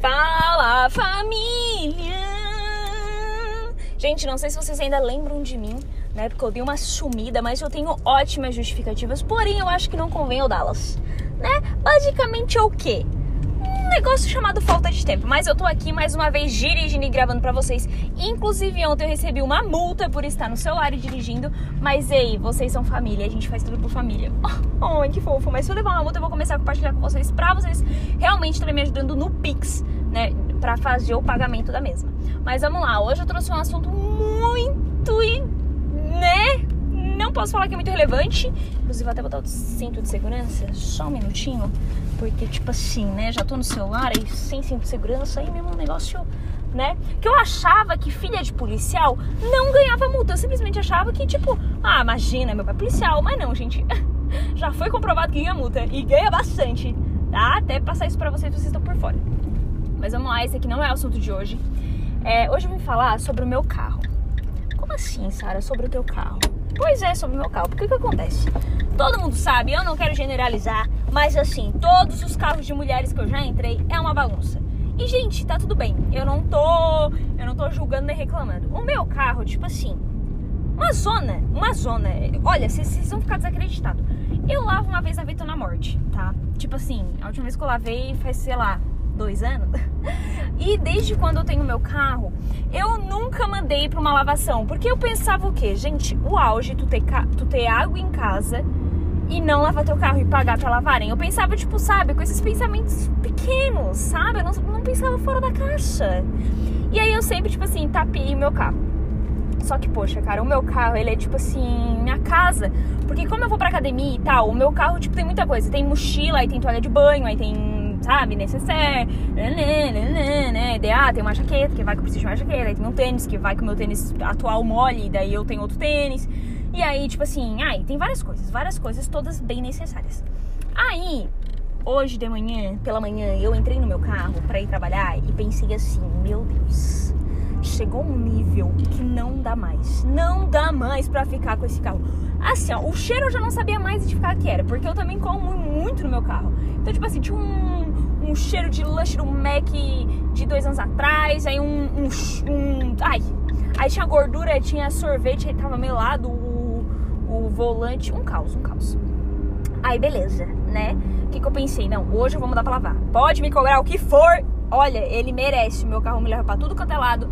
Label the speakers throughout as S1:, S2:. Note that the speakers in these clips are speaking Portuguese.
S1: Fala família! Gente, não sei se vocês ainda lembram de mim, né? Porque eu dei uma sumida, mas eu tenho ótimas justificativas, porém eu acho que não convém eu dá-las, né? Basicamente é o quê? Negócio chamado falta de tempo. Mas eu tô aqui mais uma vez dirigindo e gravando para vocês. Inclusive, ontem eu recebi uma multa por estar no celular e dirigindo. Mas ei, vocês são família, a gente faz tudo por família. Oh, que fofo. Mas se eu levar uma multa, eu vou começar a compartilhar com vocês pra vocês realmente estarem me ajudando no Pix, né? Pra fazer o pagamento da mesma. Mas vamos lá, hoje eu trouxe um assunto muito, né? Não posso falar que é muito relevante. Inclusive, vou até botar o cinto de segurança. Só um minutinho. Porque, tipo assim, né? Já tô no celular e sem cinto de segurança, aí mesmo um negócio, né? Que eu achava que filha de policial não ganhava multa. Eu simplesmente achava que, tipo, ah, imagina, meu pai é policial. Mas não, gente. Já foi comprovado que ganha multa. E ganha bastante. Tá? Até passar isso pra vocês, vocês estão por fora. Mas vamos lá, esse aqui não é o assunto de hoje. É, hoje eu vim falar sobre o meu carro. Como assim, Sara? Sobre o teu carro? Pois é, sobre o meu carro. Porque o que acontece? Todo mundo sabe, eu não quero generalizar, mas assim, todos os carros de mulheres que eu já entrei é uma bagunça. E, gente, tá tudo bem. Eu não tô. Eu não tô julgando nem reclamando. O meu carro, tipo assim, uma zona, uma zona. Olha, vocês vão ficar desacreditados. Eu lavo uma vez a Vito na morte, tá? Tipo assim, a última vez que eu lavei faz, sei lá, dois anos. E desde quando eu tenho meu carro, eu nunca mandei para uma lavação. Porque eu pensava o quê? Gente, o auge tu ter, tu ter água em casa e não lavar teu carro e pagar pra lavarem. Eu pensava, tipo, sabe, com esses pensamentos pequenos, sabe? Eu não, não pensava fora da caixa. E aí eu sempre, tipo assim, tapei o meu carro. Só que, poxa, cara, o meu carro, ele é tipo assim, minha casa. Porque como eu vou pra academia e tal, o meu carro, tipo, tem muita coisa. Tem mochila, aí tem toalha de banho, aí tem sabe, necessaire, né, né, né, né, ah, tem uma jaqueta, que vai que eu preciso de uma jaqueta, aí tem um tênis, que vai que o meu tênis atual mole, daí eu tenho outro tênis. E aí, tipo assim, aí tem várias coisas, várias coisas, todas bem necessárias. Aí, hoje de manhã, pela manhã, eu entrei no meu carro para ir trabalhar e pensei assim, meu Deus, chegou um nível que não dá mais. Não dá mais para ficar com esse carro. Assim, ó, o cheiro eu já não sabia mais identificar que era, porque eu também como muito no meu carro. Então, tipo assim, tinha um, um cheiro de lanche do Mac de dois anos atrás, aí um, um, um. ai! Aí tinha gordura, tinha sorvete, aí tava melado o, o volante. Um caos, um caos. Aí, beleza, né? O que, que eu pensei? Não, hoje eu vou mudar pra lavar. Pode me cobrar o que for. Olha, ele merece. Meu carro me leva pra tudo quanto é lado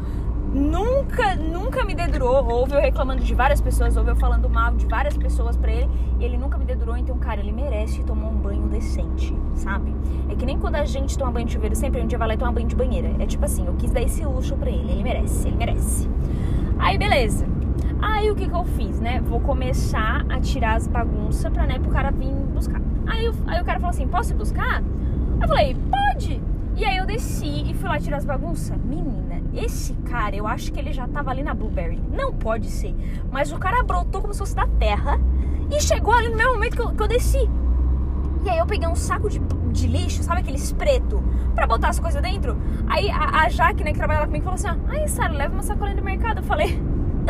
S1: nunca, nunca me dedurou. Ouve eu reclamando de várias pessoas, ouve eu falando mal de várias pessoas pra ele. E ele nunca me dedurou, então, cara, ele merece tomar um banho decente, sabe? É que nem quando a gente toma banho de chuveiro, sempre um dia vai lá e toma banho de banheira. É tipo assim, eu quis dar esse luxo pra ele. Ele merece, ele merece. Aí, beleza. Aí, o que que eu fiz, né? Vou começar a tirar as bagunças pra, né, pro cara vir buscar. Aí, aí o cara falou assim, posso ir buscar? Eu falei, pode. E aí eu desci e fui lá tirar as bagunças. Menina, esse cara, eu acho que ele já tava ali na Blueberry. Não pode ser. Mas o cara brotou como se fosse da terra e chegou ali no mesmo momento que eu, que eu desci. E aí eu peguei um saco de, de lixo, sabe aqueles preto, pra botar as coisas dentro. Aí a, a Jaque, né, que trabalha lá comigo, falou assim: Ai, Sara, leva uma sacolinha do mercado. Eu falei.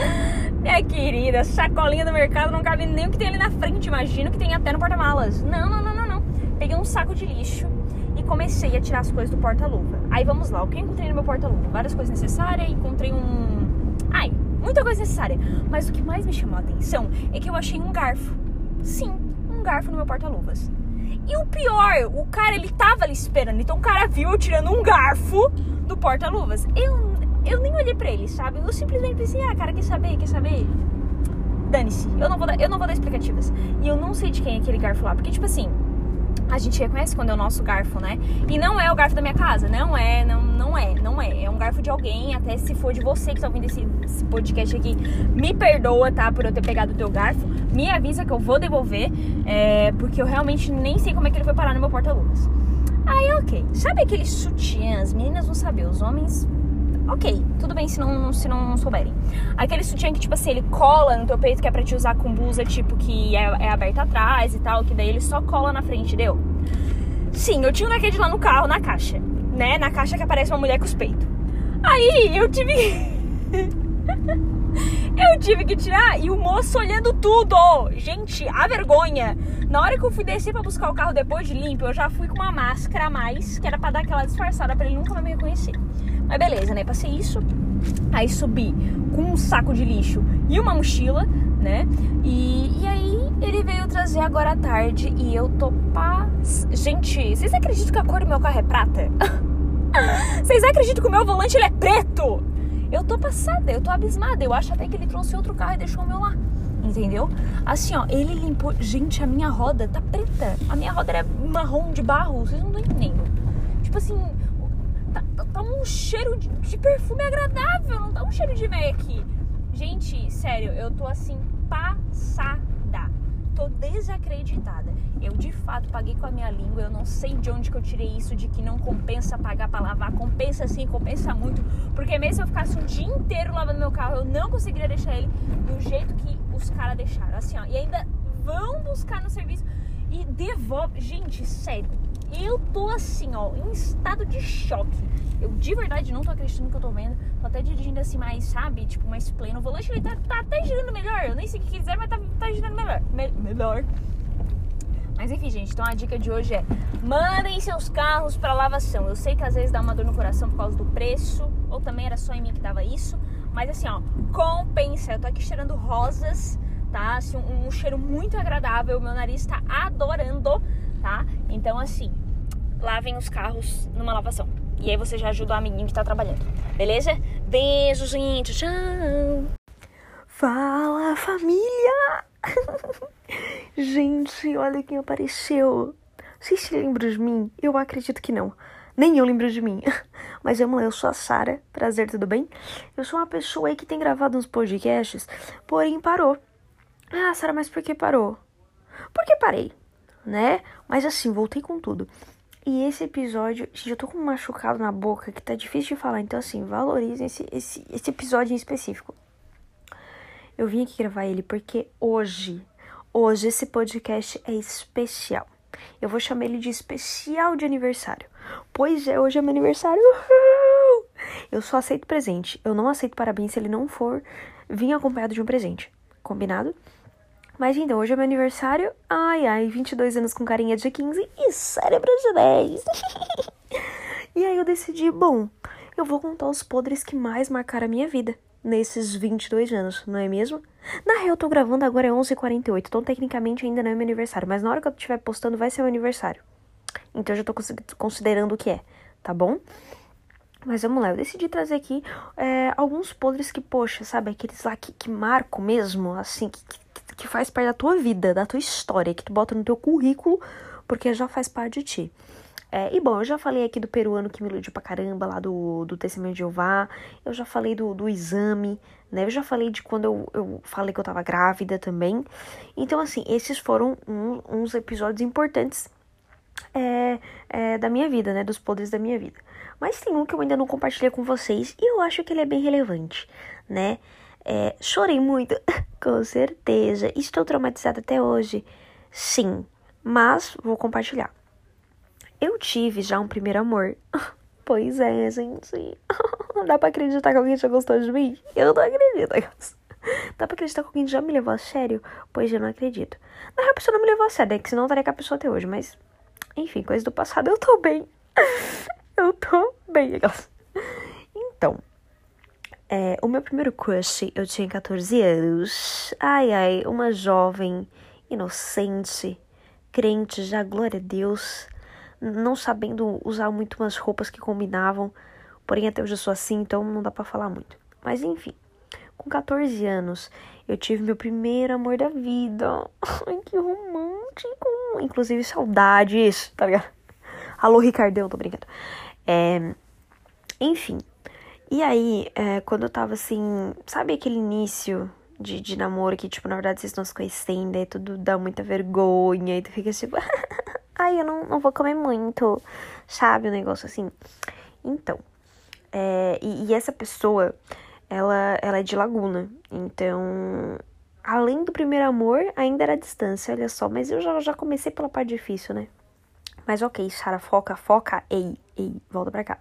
S1: Minha querida, sacolinha do mercado não cabe nem o que tem ali na frente. Imagino que tem até no porta-malas. Não, não, não, não, não. Peguei um saco de lixo e comecei a tirar as coisas do porta-luva. Aí vamos lá, o que eu encontrei no meu porta-luva? Várias coisas necessárias, encontrei um. Ai, muita coisa necessária. Mas o que mais me chamou a atenção é que eu achei um garfo. Sim, um garfo no meu porta-luvas. E o pior, o cara ele tava ali esperando. Então o cara viu eu tirando um garfo do porta-luvas. Eu, eu nem olhei pra ele, sabe? Eu simplesmente pensei, ah, cara, quer saber? Quer saber? Dane-se. Eu, não vou dar, eu não vou dar explicativas. E eu não sei de quem é aquele garfo lá. Porque, tipo assim, a gente reconhece quando é o nosso garfo, né? E não é o garfo da minha casa, não é, não, não é, não é. É um garfo de alguém, até se for de você que tá ouvindo esse, esse podcast aqui, me perdoa, tá? Por eu ter pegado o teu garfo. Me avisa que eu vou devolver, é, porque eu realmente nem sei como é que ele foi parar no meu porta-luvas. Aí, ok. Sabe aqueles sutiãs? As meninas vão saber, os homens ok, tudo bem se não, se não souberem. Aquele sutiã que, tipo assim, ele cola no teu peito, que é pra te usar com blusa, tipo, que é, é aberta atrás e tal, que daí ele só cola na frente, deu? Sim, eu tinha um daquele lá no carro, na caixa, né? Na caixa que aparece uma mulher com os peitos. Aí eu tive. eu tive que tirar e o moço olhando tudo. Gente, a vergonha
S2: Na hora que eu fui descer pra buscar o carro depois de limpo, eu já fui com uma máscara a mais, que era pra dar aquela disfarçada pra ele nunca mais me reconhecer. Mas beleza, né? Passei isso. Aí subi com um saco de lixo e uma mochila, né? E, e aí ele veio trazer agora à tarde e eu tô paz. Gente, vocês acreditam que a cor do meu carro é prata? Vocês acreditam que o meu volante ele é preto? Eu tô passada, eu tô abismada. Eu acho até que ele trouxe outro carro e deixou o meu lá. Entendeu? Assim, ó, ele limpou. Gente, a minha roda tá preta. A minha roda era marrom de barro. Vocês não estão entendendo. Tipo assim, um cheiro de, perfume agradável. Não tá um cheiro de Mac. Gente, sério, eu tô assim, passada tô desacreditada. Eu de fato paguei com a minha língua, eu não sei de onde que eu tirei isso de que não compensa pagar para lavar, compensa sim, compensa muito, porque mesmo se eu ficasse um dia inteiro lavando meu carro, eu não conseguiria deixar ele do jeito que os caras deixaram, assim, ó. E ainda vão buscar no serviço e devolve. Gente, sério, eu tô assim, ó, em estado de choque. Eu de verdade não tô acreditando que eu tô vendo. Tô até dirigindo assim mais, sabe? Tipo, mais pleno. O volante ele tá, tá até girando melhor. Eu nem sei o que quiser, mas tá, tá girando melhor. Me melhor. Mas enfim, gente, então a dica de hoje é: mandem seus carros para lavação. Eu sei que às vezes dá uma dor no coração por causa do preço, ou também era só em mim que dava isso, mas assim, ó, compensa. Eu tô aqui cheirando rosas, tá? Assim, um, um cheiro muito agradável. Meu nariz tá adorando, tá? Então, assim, lavem os carros numa lavação. E aí você já ajuda o amiguinho que tá trabalhando. Beleza? Beijo, gente. Tchau. Fala, família! gente, olha quem apareceu. Vocês se lembram de mim? Eu acredito que não. Nem eu lembro de mim. Mas vamos lá, eu sou a Sara. Prazer, tudo bem? Eu sou uma pessoa aí que tem gravado uns podcasts, porém parou. Ah, Sara, mas por que parou? Porque parei, né? Mas assim, voltei com tudo. E esse episódio, gente, eu tô com um machucado na boca que tá difícil de falar, então assim, valorizem esse, esse, esse episódio em específico. Eu vim aqui gravar ele porque hoje, hoje esse podcast é especial. Eu vou chamar ele de especial de aniversário. Pois é, hoje é meu aniversário. Uhul! Eu só aceito presente. Eu não aceito parabéns se ele não for vir acompanhado de um presente. Combinado? Mas então, hoje é meu aniversário. Ai, ai, 22 anos com carinha de 15 e cérebro de 10. e aí eu decidi, bom, eu vou contar os podres que mais marcaram a minha vida nesses 22 anos, não é mesmo? Na real, eu tô gravando agora é 11h48, então tecnicamente ainda não é meu aniversário, mas na hora que eu estiver postando vai ser meu aniversário. Então eu já tô considerando o que é, tá bom? Mas vamos lá, eu decidi trazer aqui é, alguns podres que, poxa, sabe, aqueles lá que, que marcam mesmo, assim, que, que que faz parte da tua vida, da tua história, que tu bota no teu currículo, porque já faz parte de ti. É, e bom, eu já falei aqui do peruano que me iludiu pra caramba, lá do, do Testemunho de Jeová, eu já falei do, do exame, né? Eu já falei de quando eu, eu falei que eu tava grávida também. Então, assim, esses foram um, uns episódios importantes é, é, da minha vida, né? Dos poderes da minha vida. Mas tem um que eu ainda não compartilhei com vocês e eu acho que ele é bem relevante, né? É, chorei muito, com certeza. Estou traumatizada até hoje. Sim, mas vou compartilhar. Eu tive já um primeiro amor. Pois é, gente. Dá pra acreditar que alguém já gostou de mim? Eu não acredito. Dá pra acreditar que alguém já me levou a sério? Pois eu não acredito. Na real, a pessoa não me levou a sério, é que senão eu estaria com a pessoa até hoje. Mas, enfim, coisa do passado, eu tô bem. eu tô bem. Então, é, o meu primeiro crush, eu tinha 14 anos. Ai, ai, uma jovem, inocente, crente, já glória a Deus, não sabendo usar muito umas roupas que combinavam. Porém, até hoje eu sou assim, então não dá para falar muito. Mas enfim, com 14 anos, eu tive meu primeiro amor da vida. Ai, que romântico! Inclusive, saudades, tá ligado? Alô, Ricardão, tô brincando. É, enfim, e aí, é, quando eu tava assim, sabe aquele início de, de namoro que, tipo, na verdade vocês estão se conhecendo, e tudo dá muita vergonha, e tu fica tipo, ai, eu não, não vou comer muito, sabe? Um negócio assim. Então, é, e, e, essa pessoa, ela, ela é de Laguna, então, além do primeiro amor, ainda era a distância, olha só, mas eu já, já comecei pela parte difícil, né? Mas ok, Sara, foca, foca, ei, ei, volta pra cá.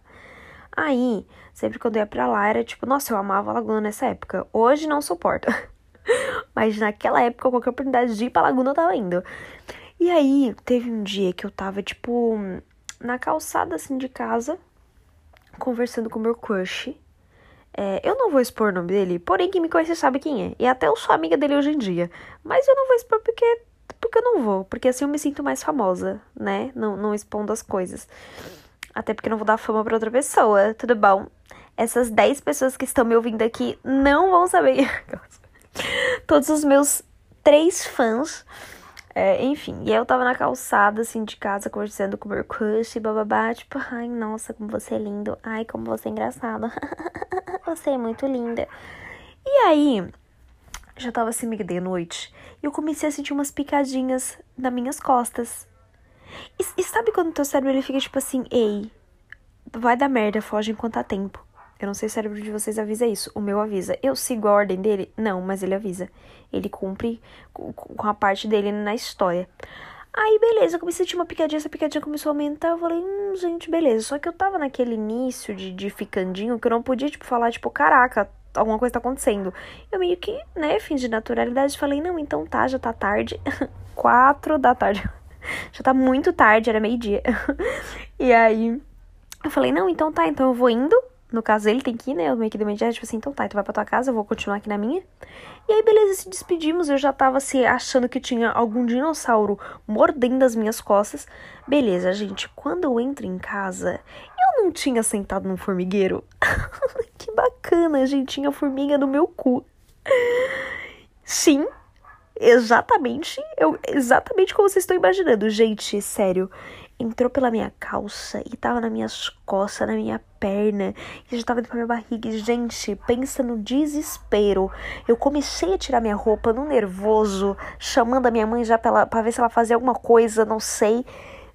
S2: Aí, sempre que eu ia pra lá, era tipo, nossa, eu amava a Laguna nessa época. Hoje não suporto. Mas naquela época, qualquer oportunidade de ir pra Laguna eu tava indo. E aí, teve um dia que eu tava, tipo, na calçada, assim, de casa, conversando com meu crush. É, eu não vou expor o nome dele, porém quem me conhece sabe quem é. E até eu sou amiga dele hoje em dia. Mas eu não vou expor porque, porque eu não vou. Porque assim eu me sinto mais famosa, né? Não, não expondo as coisas. Até porque não vou dar fama pra outra pessoa, tudo bom? Essas 10 pessoas que estão me ouvindo aqui não vão saber. Todos os meus três fãs. É, enfim, e eu tava na calçada, assim, de casa, conversando com o meu crush, bababá, tipo, ai, nossa, como você é lindo, ai, como você é engraçado, você é muito linda. E aí, já tava assim, meio de noite, e eu comecei a sentir umas picadinhas nas minhas costas. E, e sabe quando teu cérebro, ele fica tipo assim, ei, vai dar merda, foge enquanto há tempo. Eu não sei se o cérebro de vocês avisa isso. O meu avisa. Eu sigo a ordem dele? Não, mas ele avisa. Ele cumpre com a parte dele na história. Aí, beleza, eu comecei a sentir uma picadinha, essa picadinha começou a aumentar. Eu falei, hum, gente, beleza. Só que eu tava naquele início de, de ficandinho que eu não podia, tipo, falar, tipo, caraca, alguma coisa tá acontecendo. Eu meio que, né, fins de naturalidade, falei, não, então tá, já tá tarde. Quatro da tarde. Já tá muito tarde, era meio-dia. e aí, eu falei, não, então tá, então eu vou indo no caso, ele tem que ir, né? Eu meio que dei uma ideia, tipo assim, então tá, tu vai pra tua casa, eu vou continuar aqui na minha. E aí, beleza, se despedimos. Eu já tava assim, achando que tinha algum dinossauro mordendo as minhas costas. Beleza, gente, quando eu entro em casa, eu não tinha sentado num formigueiro. que bacana, gente, tinha formiga no meu cu. Sim, exatamente, eu, exatamente como vocês estão imaginando. Gente, sério, entrou pela minha calça e tava nas minhas costas, na minha perna, e já tava indo pra minha barriga. E, gente, pensa no desespero. Eu comecei a tirar minha roupa no nervoso, chamando a minha mãe já pra, pra ver se ela fazia alguma coisa, não sei.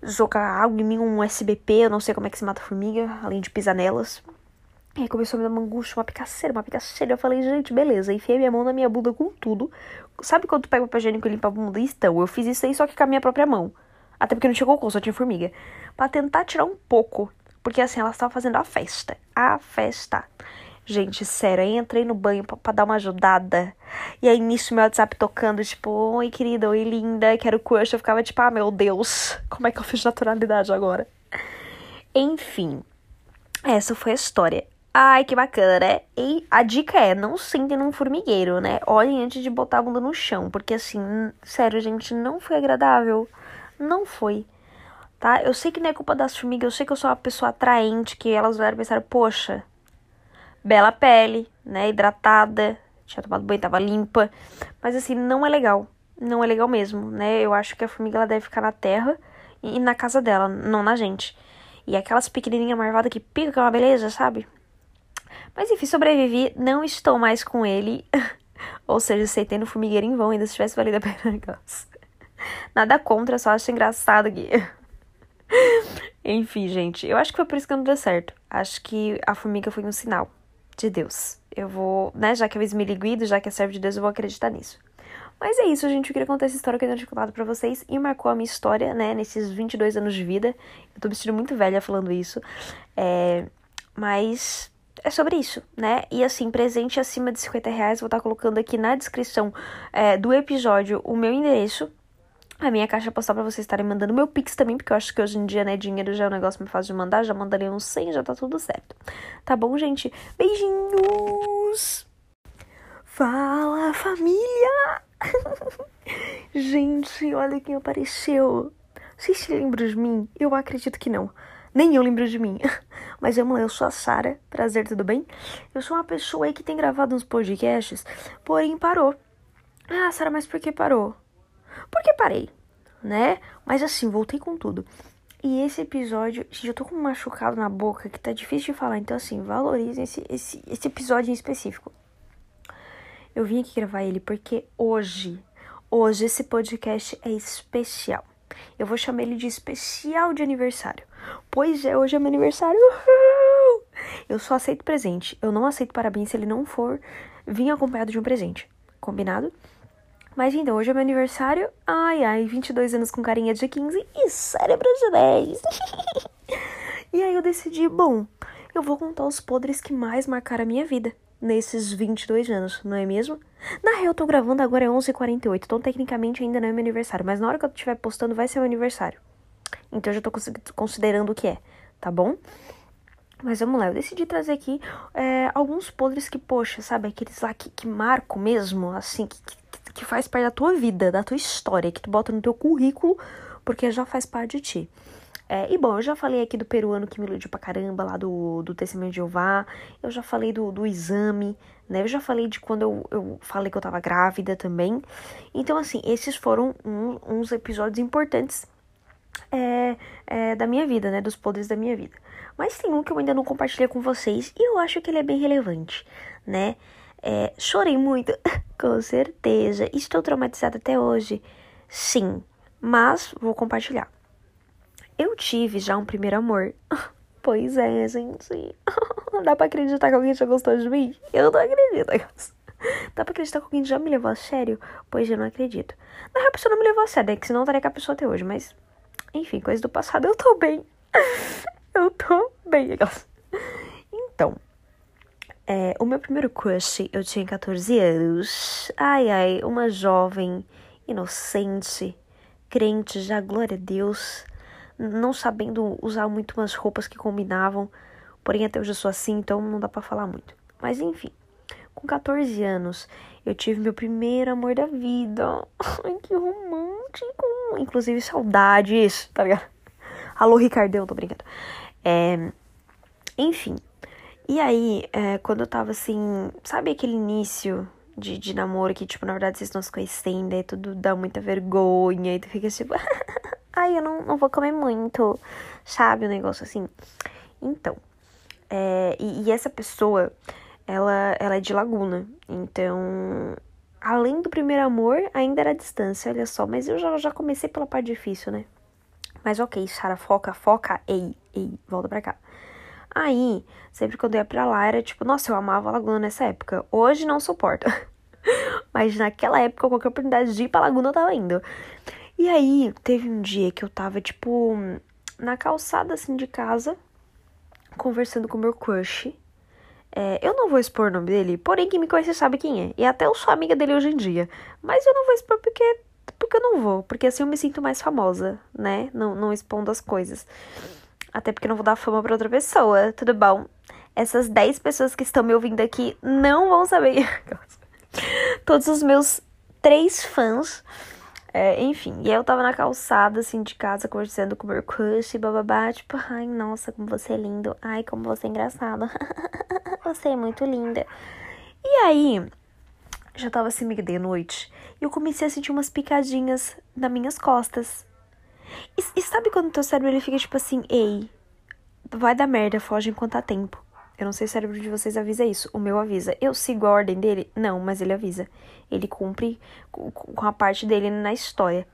S2: Jogar algo em mim, um SBP, eu não sei como é que se mata formiga, além de pisar nelas. E aí começou a me dar uma angústia, uma picaceira, uma picaceira. Eu falei, gente, beleza. Enfiei minha mão na minha bunda com tudo. Sabe quando tu pega o papel higiênico e limpa a bunda? Então, eu fiz isso aí só que com a minha própria mão. Até porque não tinha cocô, só tinha formiga. Pra tentar tirar um pouco. Porque assim, ela estava fazendo a festa. A festa. Gente, sério, aí entrei no banho pra, pra, dar uma ajudada. E aí nisso meu WhatsApp tocando, tipo, oi querida, oi linda, quero crush. Eu ficava tipo, ah meu Deus, como é que eu fiz naturalidade agora? Enfim, essa foi a história. Ai, que bacana, né? E a dica é, não sentem num formigueiro, né? Olhem antes de botar a bunda no chão, porque assim, sério, gente, não foi agradável. Não foi. Tá? Eu sei que não é culpa das formigas, eu sei que eu sou uma pessoa atraente, que elas olharam e pensaram, poxa, bela pele, né? Hidratada, tinha tomado banho, tava limpa. Mas assim, não é legal. Não é legal mesmo, né? Eu acho que a formiga ela deve ficar na terra e na casa dela, não na gente. E aquelas pequenininhas marvadas que pica, que é uma beleza, sabe? Mas enfim, sobrevivi, não estou mais com ele. Ou seja, aceitei no formigueiro em vão, ainda se tivesse valido a pena. Nada contra, só acho engraçado aqui. Enfim, gente, eu acho que foi por isso que não deu certo. Acho que a formiga foi um sinal de Deus. Eu vou, né, já que eu me liguido, já que é servo de Deus, eu vou acreditar nisso. Mas é isso, gente. Eu queria contar essa história que eu tinha contado pra vocês e marcou a minha história, né, nesses 22 anos de vida. Eu tô me sentindo muito velha falando isso. É, mas é sobre isso, né? E assim, presente acima de 50 reais, vou estar colocando aqui na descrição é, do episódio o meu endereço, a minha caixa postal para vocês estarem mandando meu Pix também, porque eu acho que hoje em dia, né, dinheiro já é um negócio mais fácil de mandar, já mandaria uns 100, já tá tudo certo. Tá bom, gente? Beijinhos! Fala, família! gente, olha quem apareceu. Vocês se lembram de mim? Eu acredito que não. Nem eu lembro de mim. Mas vamos lá, eu sou a Sara. Prazer, tudo bem? Eu sou uma pessoa aí que tem gravado uns podcasts, porém parou. Ah, Sara, mas por que parou? Porque parei, né? Mas assim, voltei com tudo. E esse episódio, gente, eu tô com um machucado na boca que tá difícil de falar. Então, assim, valorizem esse, esse, esse episódio em específico. Eu vim aqui gravar ele porque hoje, hoje esse podcast é especial. Eu vou chamar ele de especial de aniversário. Pois é, hoje é meu aniversário. Uhul! Eu só aceito presente. Eu não aceito parabéns se ele não for vir acompanhado de um presente. Combinado? Mas então, hoje é meu aniversário. Ai, ai, 22 anos com carinha de 15 e cérebro de 10. e aí eu decidi, bom, eu vou contar os podres que mais marcaram a minha vida, nesses 22 anos, não é mesmo? Na real, eu tô gravando agora é 11h48, então tecnicamente ainda não é meu aniversário, mas na hora que eu estiver postando vai ser meu aniversário. Então eu já tô considerando o que é, tá bom? Mas vamos lá, eu decidi trazer aqui é, alguns podres que, poxa, sabe, aqueles lá que, que marcam mesmo, assim, que, que, que faz parte da tua vida, da tua história, que tu bota no teu currículo, porque já faz parte de ti. É, e bom, eu já falei aqui do peruano que me iludiu pra caramba, lá do, do Testemunho de Jeová. Eu já falei do, do exame, né? Eu já falei de quando eu, eu falei que eu tava grávida também. Então, assim, esses foram um, uns episódios importantes é, é, da minha vida, né? Dos podres da minha vida. Mas tem um que eu ainda não compartilhei com vocês e eu acho que ele é bem relevante, né? É, chorei muito, com certeza. Estou traumatizada até hoje. Sim, mas vou compartilhar. Eu tive já um primeiro amor. Pois é, gente. Dá pra acreditar que alguém já gostou de mim? Eu não acredito. Dá pra acreditar que alguém já me levou a sério? Pois eu não acredito. Na real, a pessoa não me levou a sério, é que senão eu estaria com a pessoa até hoje. Mas, enfim, coisa do passado, eu tô bem. Eu tô bem. Então, é, o meu primeiro crush, eu tinha 14 anos. Ai, ai, uma jovem, inocente, crente, já glória a Deus não sabendo usar muito umas roupas que combinavam. Porém, até hoje eu sou assim, então não dá para falar muito. Mas enfim, com 14 anos, eu tive meu primeiro amor da vida. Ai, que romântico. Inclusive, saudades, tá ligado? Alô, Ricardão, tô brincando. É, enfim. E aí, é, quando eu tava assim, sabe aquele início de, de namoro que, tipo, na verdade vocês não se conhecem, daí tudo dá muita vergonha e tu fica tipo. ai, eu não, não vou comer muito, sabe? Um negócio assim. Então, é, e, e, essa pessoa, ela, ela é de Laguna. Então, além do primeiro amor, ainda era a distância, olha só. Mas eu já, já comecei pela parte difícil, né? Mas ok, Sara, foca, foca. Ei, ei, volta pra cá. Aí, sempre quando eu ia pra lá, era tipo, nossa, eu amava a Laguna nessa época. Hoje não suporto. Mas naquela época, qualquer oportunidade de ir pra Laguna, eu tava indo. E aí, teve um dia que eu tava, tipo, na calçada, assim, de casa, conversando com meu crush. É, eu não vou expor o nome dele, porém quem me conhece sabe quem é. E até eu sou amiga dele hoje em dia. Mas eu não vou expor porque, porque eu não vou. Porque assim eu me sinto mais famosa, né? Não, não expondo as coisas. Até porque eu não vou dar fama pra outra pessoa, tudo bom? Essas 10 pessoas que estão me ouvindo aqui não vão saber. Todos os meus três fãs é, enfim, e eu tava na calçada, assim, de casa, conversando com o meu crush, bababá, tipo, ai, nossa, como você é lindo, ai, como você é engraçado, você é muito linda. E aí, já tava assim, meio de noite, e eu comecei a sentir umas picadinhas nas minhas costas. E, e sabe quando teu cérebro, ele fica tipo assim, ei, vai dar merda, foge enquanto há tempo. Eu não sei se o cérebro de vocês avisa isso. O meu avisa. Eu sigo a ordem dele? Não, mas ele avisa. Ele cumpre com a parte dele na história.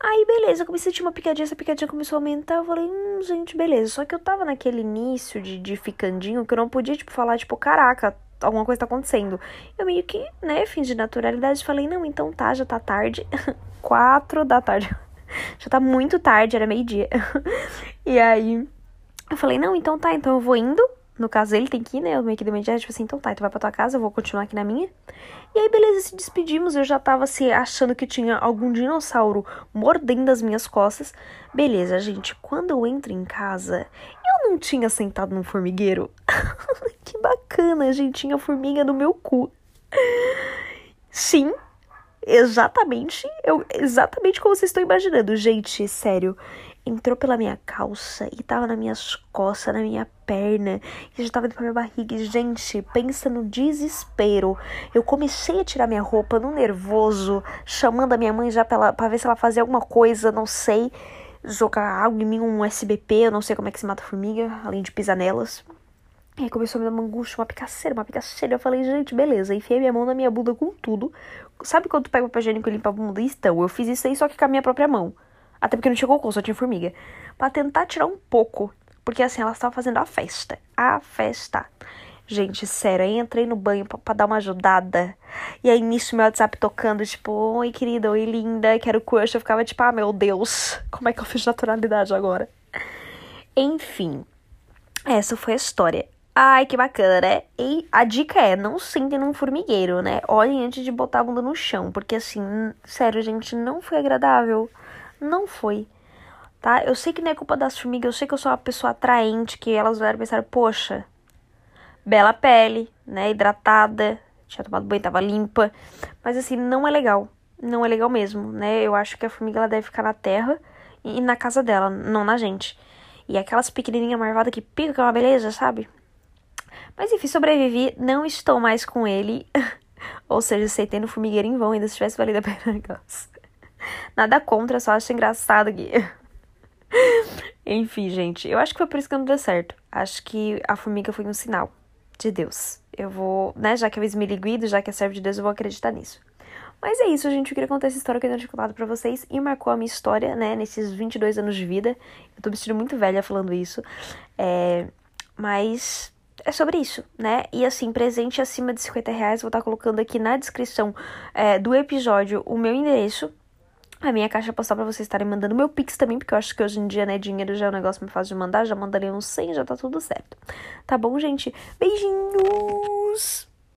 S2: Aí, beleza, eu comecei a sentir uma picadinha, essa picadinha começou a aumentar. Eu falei, hum, gente, beleza. Só que eu tava naquele início de, de ficandinho que eu não podia, tipo, falar, tipo, caraca, alguma coisa tá acontecendo. Eu meio que, né, fins de naturalidade, falei, não, então tá, já tá tarde. Quatro da tarde. já tá muito tarde, era meio-dia. e aí, eu falei, não, então tá, então eu vou indo. No caso, ele tem que ir, né? Eu meio que dei uma tipo assim, então tá, tu vai pra tua casa, eu vou continuar aqui na minha. E aí, beleza, se despedimos. Eu já tava assim, achando que tinha algum dinossauro mordendo as minhas costas. Beleza, gente, quando eu entro em casa, eu não tinha sentado num formigueiro. que bacana, gente, tinha formiga no meu cu. Sim, exatamente, eu, exatamente como vocês estão imaginando. Gente, sério, entrou pela minha calça e tava nas minhas costas, na minha perna, e já tava indo pra minha barriga. E, gente, pensa no desespero. Eu comecei a tirar minha roupa no nervoso, chamando a minha mãe já pra, pra ver se ela fazia alguma coisa, não sei. Jogar água em mim, um SBP, eu não sei como é que se mata formiga, além de pisar nelas. E aí começou a me dar uma angústia, uma picaceira, uma picaceira. Eu falei, gente, beleza. Enfiei minha mão na minha bunda com tudo. Sabe quando tu pega o papel higiênico e limpa a bunda? Então, eu fiz isso aí só que com a minha própria mão. Até porque não tinha cocô, só tinha formiga. Pra tentar tirar um pouco. Porque assim, ela estava fazendo a festa. A festa. Gente, sério, aí entrei no banho pra, dar uma ajudada. E aí nisso meu WhatsApp tocando, tipo, oi querida, oi linda, quero crush. Eu ficava tipo, ah meu Deus, como é que eu fiz naturalidade agora? Enfim, essa foi a história. Ai, que bacana, né? E a dica é, não sentem num formigueiro, né? Olhem antes de botar a bunda no chão, porque assim, sério, gente, não foi agradável. Não foi. Tá? Eu sei que não é culpa das formigas, eu sei que eu sou uma pessoa atraente, que elas vão pensar, poxa, bela pele, né? Hidratada, tinha tomado banho, tava limpa. Mas assim, não é legal. Não é legal mesmo, né? Eu acho que a formiga ela deve ficar na terra e na casa dela, não na gente. E aquelas pequenininhas marvadas que pica, que é uma beleza, sabe? Mas enfim, sobrevivi, não estou mais com ele. Ou seja, aceitei no formigueiro em vão, ainda se tivesse valido a pena. Nada contra, só acho engraçado aqui. Enfim, gente, eu acho que foi por isso que não deu certo. Acho que a formiga foi um sinal de Deus. Eu vou, né, já que eu me liguido, já que é servo de Deus, eu vou acreditar nisso. Mas é isso, gente. Eu queria contar essa história que eu tenho contado pra vocês e marcou a minha história, né, nesses 22 anos de vida. Eu tô me sentindo muito velha falando isso. É, mas é sobre isso, né? E assim, presente acima de 50 reais, vou estar tá colocando aqui na descrição é, do episódio o meu endereço. A minha caixa postal pra vocês estarem mandando meu Pix também, porque eu acho que hoje em dia, né, dinheiro já é um negócio mais fácil de mandar, já mandaria uns 100, já tá tudo certo. Tá bom, gente? Beijinho!